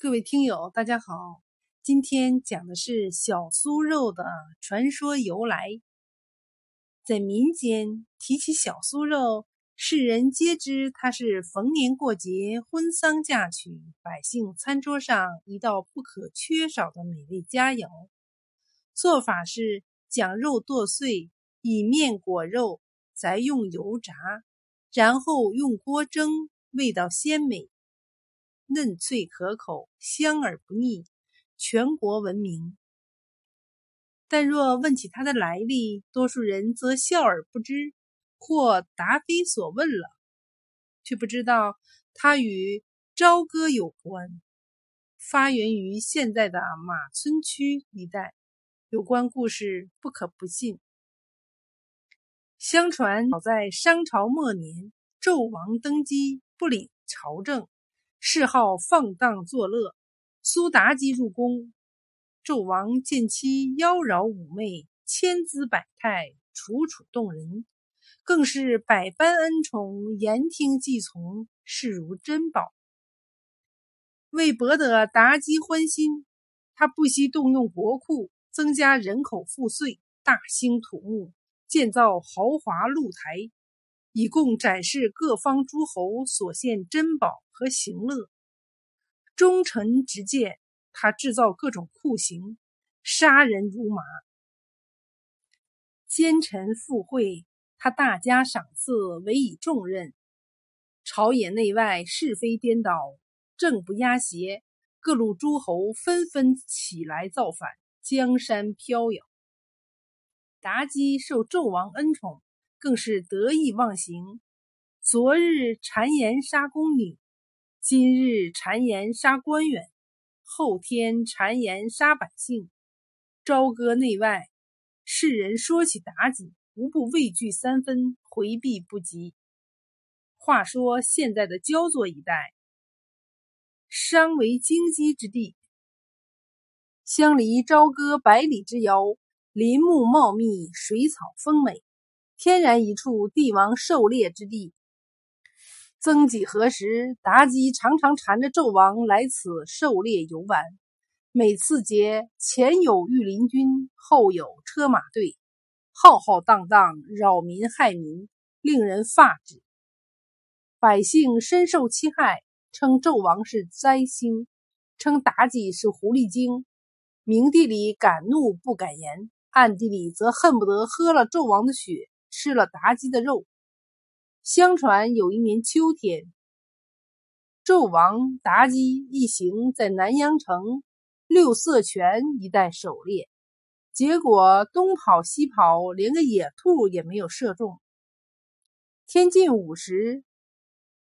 各位听友，大家好，今天讲的是小酥肉的传说由来。在民间提起小酥肉，世人皆知它是逢年过节、婚丧嫁娶百姓餐桌上一道不可缺少的美味佳肴。做法是将肉剁碎，以面裹肉，再用油炸，然后用锅蒸，味道鲜美。嫩脆可口，香而不腻，全国闻名。但若问起它的来历，多数人则笑而不知，或答非所问了，却不知道它与朝歌有关，发源于现在的马村区一带。有关故事不可不信。相传，早在商朝末年，纣王登基，不理朝政。嗜好放荡作乐，苏妲己入宫，纣王见其妖娆妩媚，千姿百态，楚楚动人，更是百般恩宠，言听计从，视如珍宝。为博得妲己欢心，他不惜动用国库，增加人口赋税，大兴土木，建造豪华露台。以供展示各方诸侯所献珍宝和行乐。忠臣直谏，他制造各种酷刑，杀人如麻；奸臣附会，他大加赏赐，委以重任。朝野内外是非颠倒，正不压邪，各路诸侯纷纷起来造反，江山飘摇。妲己受纣王恩宠。更是得意忘形。昨日谗言杀宫女，今日谗言杀官员，后天谗言杀百姓。朝歌内外，世人说起妲己，无不畏惧三分，回避不及。话说现在的焦作一带，商为京畿之地，相离朝歌百里之遥，林木茂密，水草丰美。天然一处帝王狩猎之地。曾几何时，妲己常常缠着纣王来此狩猎游玩。每次节前有御林军，后有车马队，浩浩荡荡，扰民害民，令人发指。百姓深受其害，称纣王是灾星，称妲己是狐狸精。明地里敢怒不敢言，暗地里则恨不得喝了纣王的血。吃了妲己的肉。相传有一年秋天，纣王、妲己一行在南阳城六色泉一带狩猎，结果东跑西跑，连个野兔也没有射中。天近午时，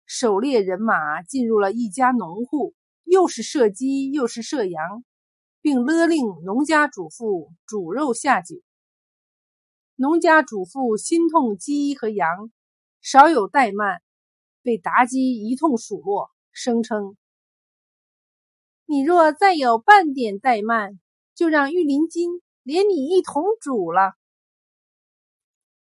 狩猎人马进入了一家农户，又是射鸡又是射羊，并勒令农家主妇煮肉下酒。农家主妇心痛鸡和羊，少有怠慢，被妲己一通数落，声称：“你若再有半点怠慢，就让御林军连你一同煮了。”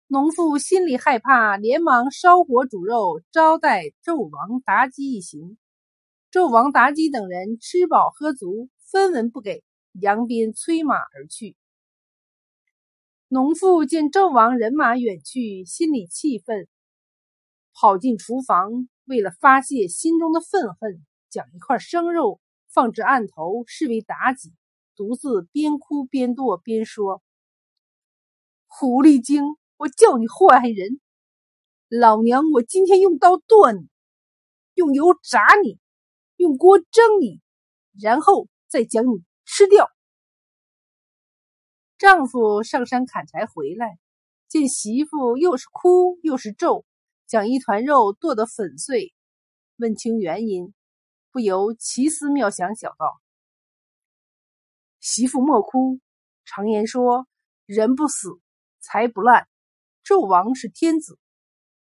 农妇心里害怕，连忙烧火煮肉招待纣王、妲己一行。纣王、妲己等人吃饱喝足，分文不给，扬鞭催马而去。农妇见纣王人马远去，心里气愤，跑进厨房，为了发泄心中的愤恨，将一块生肉放置案头，视为妲己，独自边哭边剁边说：“狐狸精，我叫你祸害人！老娘我今天用刀剁你，用油炸你，用锅蒸你，然后再将你吃掉。”丈夫上山砍柴回来，见媳妇又是哭又是咒，将一团肉剁得粉碎。问清原因，不由奇思妙想，小道：“媳妇莫哭，常言说，人不死，财不烂。纣王是天子，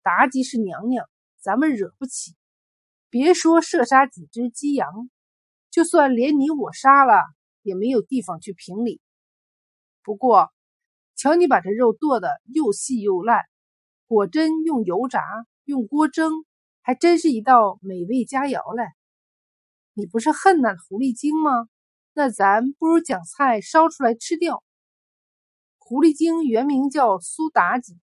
妲己是娘娘，咱们惹不起。别说射杀几只鸡羊，就算连你我杀了，也没有地方去评理。”不过，瞧你把这肉剁得又细又烂，果真用油炸、用锅蒸，还真是一道美味佳肴嘞。你不是恨那狐狸精吗？那咱不如将菜烧出来吃掉。狐狸精原名叫苏妲己，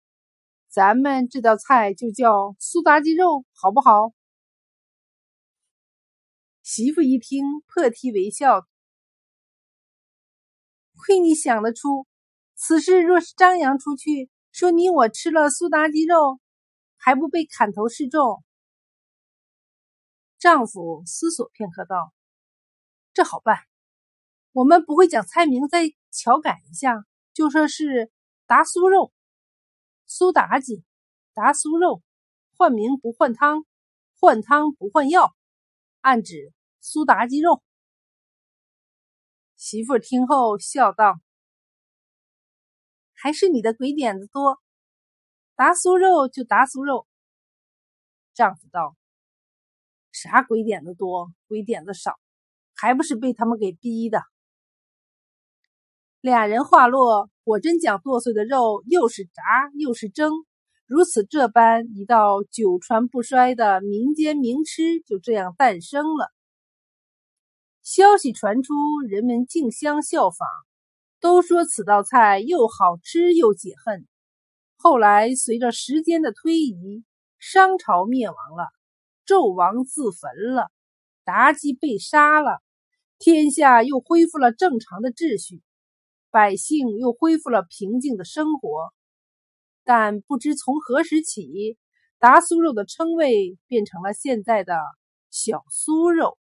咱们这道菜就叫苏妲己肉，好不好？媳妇一听，破涕为笑。亏你想得出，此事若是张扬出去，说你我吃了苏妲己肉，还不被砍头示众？丈夫思索片刻道：“这好办，我们不会将菜名再巧改一下，就说是达苏肉，苏妲己，达苏肉，换名不换汤，换汤不换药，暗指苏妲己肉。”媳妇听后笑道：“还是你的鬼点子多，达酥肉就达酥肉。”丈夫道：“啥鬼点子多，鬼点子少，还不是被他们给逼的。”俩人话落，果真将剁碎的肉又是炸又是蒸，如此这般一道久传不衰的民间名吃就这样诞生了。消息传出，人们竞相效仿，都说此道菜又好吃又解恨。后来随着时间的推移，商朝灭亡了，纣王自焚了，妲己被杀了，天下又恢复了正常的秩序，百姓又恢复了平静的生活。但不知从何时起，达酥肉的称谓变成了现在的小酥肉。